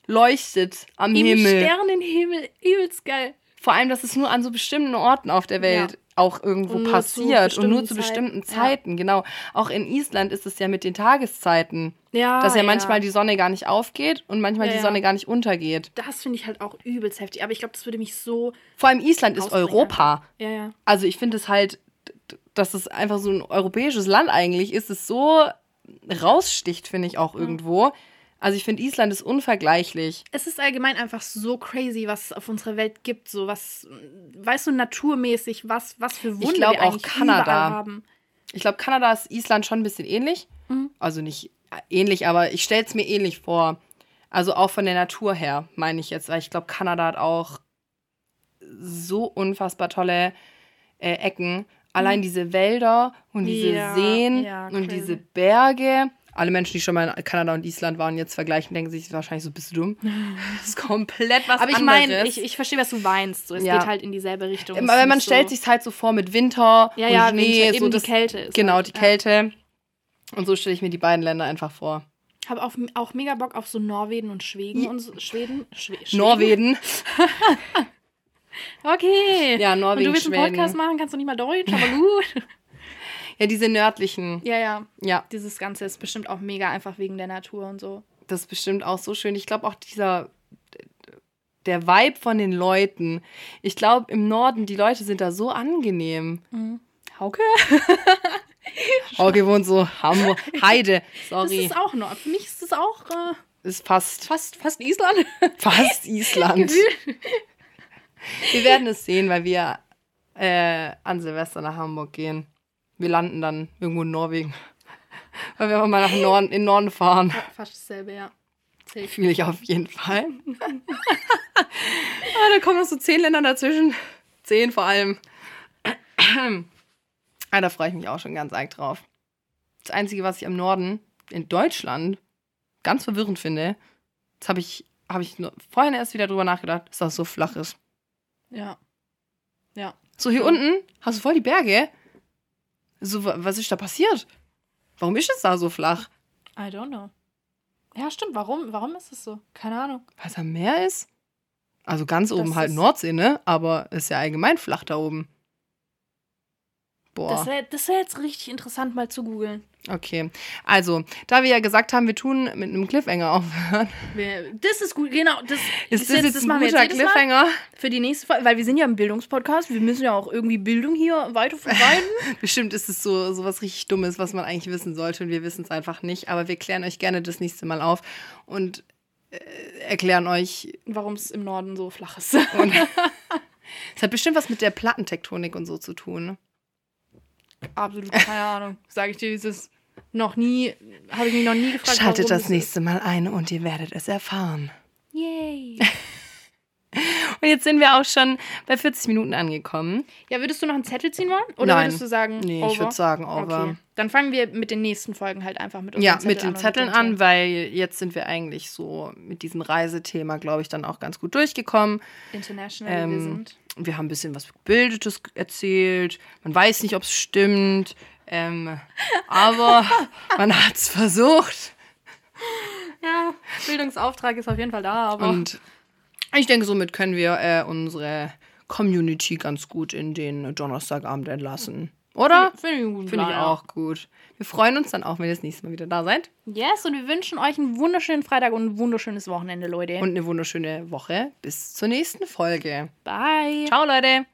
leuchtet am. Im Himmel. Sternenhimmel, übelst geil. Vor allem, dass es nur an so bestimmten Orten auf der Welt. Auch irgendwo Und passiert und nur zu bestimmten Zeiten. Ja. Genau. Auch in Island ist es ja mit den Tageszeiten, Ja, dass ja manchmal die Sonne gar nicht aufgeht und manchmal Ja, die. Sonne gar nicht untergeht. Das finde ich halt auch übelst heftig. Aber ich glaube, das würde mich so. Vor allem Island ist. Europa. Ja, ja. Also ich finde es halt, dass es einfach so ein europäisches Land eigentlich ist, es so raussticht, finde ich auch irgendwo. Also ich finde, Island ist unvergleichlich. Es ist allgemein einfach so crazy, was es auf unserer Welt gibt. So was, weißt du, naturmäßig, was, was für Wunder glaub wir auch Kanada. haben. Ich glaube, Kanada ist Island schon ein bisschen ähnlich. Mhm. Also nicht äh, ähnlich, aber ich stelle es mir ähnlich vor. Also auch von der Natur her, meine ich jetzt, weil ich glaube, Kanada hat auch so unfassbar tolle äh, Ecken. Allein diese Wälder und diese Mhm. Ja, Seen ja, und diese Berge. Alle Menschen, die schon mal in Kanada und Island waren, jetzt vergleichen, denken sich wahrscheinlich so, bist du dumm? Das ist komplett was Aber ich anderes. meine, ich, ich verstehe, was du meinst. So, es Ja. geht halt in dieselbe Richtung. Aber man ist stellt so, sich halt so vor mit Winter Ja, und ja, Schnee, Winter, so eben das, die Kälte ist. Genau, halt, die. Kälte. Und so stelle ich mir die beiden Länder einfach vor. habe auch, auch mega Bock auf so Norwegen und Schweden Ja. und so, Schweden. Schwe Schweden? Norwegen. Okay. Ja, Und Norwegen, du willst einen Schweden. Podcast machen, kannst du nicht mal Deutsch, aber gut. Ja, diese nördlichen. Ja, ja. Ja, Dieses Ganze ist bestimmt auch mega einfach wegen der Natur und so. das ist bestimmt auch so schön. Ich glaube auch dieser der Vibe von den Leuten. Ich glaube im Norden die Leute sind da so angenehm. Hauke? Okay, wohnt so Hamburg, Heide. Das Sorry, ist auch Nord. Für mich ist das auch äh, ist fast fast, fast Island. fast Island. Wir werden es sehen, weil wir äh, an Silvester nach Hamburg gehen. Wir landen dann irgendwo in Norwegen. Weil wir mal nach Norden, in den Norden fahren. Fast dasselbe, ja. Fühle ich auf jeden Fall. ah, da kommen noch so zehn Länder dazwischen. Zehn vor allem. ah, da freue ich mich auch schon ganz arg drauf. Das Einzige, was ich im Norden, in Deutschland, ganz verwirrend finde, das habe ich, hab ich vorhin erst wieder drüber nachgedacht, dass das so flach ist. Ja. Ja. So hier unten hast du voll die Berge. So, wa- was ist da passiert? Warum ist es da so flach? I don't know. Ja, stimmt. Warum? Warum ist es so? Keine Ahnung. Weil es am Meer ist? Also ganz oben Das halt ist- Nordsee, ne? Aber ist ja allgemein flach da oben. Boah. Das wäre das wär jetzt richtig interessant, mal zu googeln. Okay. Also, da wir ja gesagt haben, wir tun mit einem Cliffhanger aufhören, Das ist gut, genau. Das ist das jetzt ein machen wir guter Mal Cliffhanger? für die nächste Folge, weil wir sind ja im Bildungspodcast. Wir müssen ja auch irgendwie Bildung hier weiter verbreiten. Bestimmt ist es so, so was richtig Dummes, was man eigentlich wissen sollte und wir wissen es einfach nicht. Aber wir klären euch gerne das nächste Mal auf und äh, erklären euch. Warum es im Norden so flach ist. Es hat bestimmt was mit der Plattentektonik und so zu tun. Absolut keine Ahnung. Sage ich dir, dieses noch nie, habe ich mich noch nie gefragt. Schaltet das nächste Mal ein und ihr werdet es erfahren. Yay. Und jetzt sind wir auch schon bei 40 Minuten angekommen. Ja, würdest du noch einen Zettel ziehen wollen? Oder Nein. würdest du sagen, Nee, over? ich würde sagen, over. Okay. Dann fangen wir mit den nächsten Folgen halt einfach mit unseren Ja, Zetteln mit den Zetteln an, Themen. weil jetzt sind wir eigentlich so mit diesem Reisethema, glaube ich, dann auch ganz gut durchgekommen. International wir Ähm, sind. wir haben ein bisschen was Gebildetes erzählt. Man weiß nicht, ob es stimmt. Ähm, aber man hat es versucht. Ja, Bildungsauftrag ist auf jeden Fall da, aber Und ich denke, somit können wir äh, unsere Community ganz gut in den Donnerstagabend entlassen. Oder? finde ich Finde ich ja. auch gut. Wir freuen uns dann auch, wenn ihr das nächste Mal wieder da seid. Yes, und wir wünschen euch einen wunderschönen Freitag und ein wunderschönes Wochenende, Leute. Und eine wunderschöne Woche. Bis zur nächsten Folge. Bye. Ciao, Leute.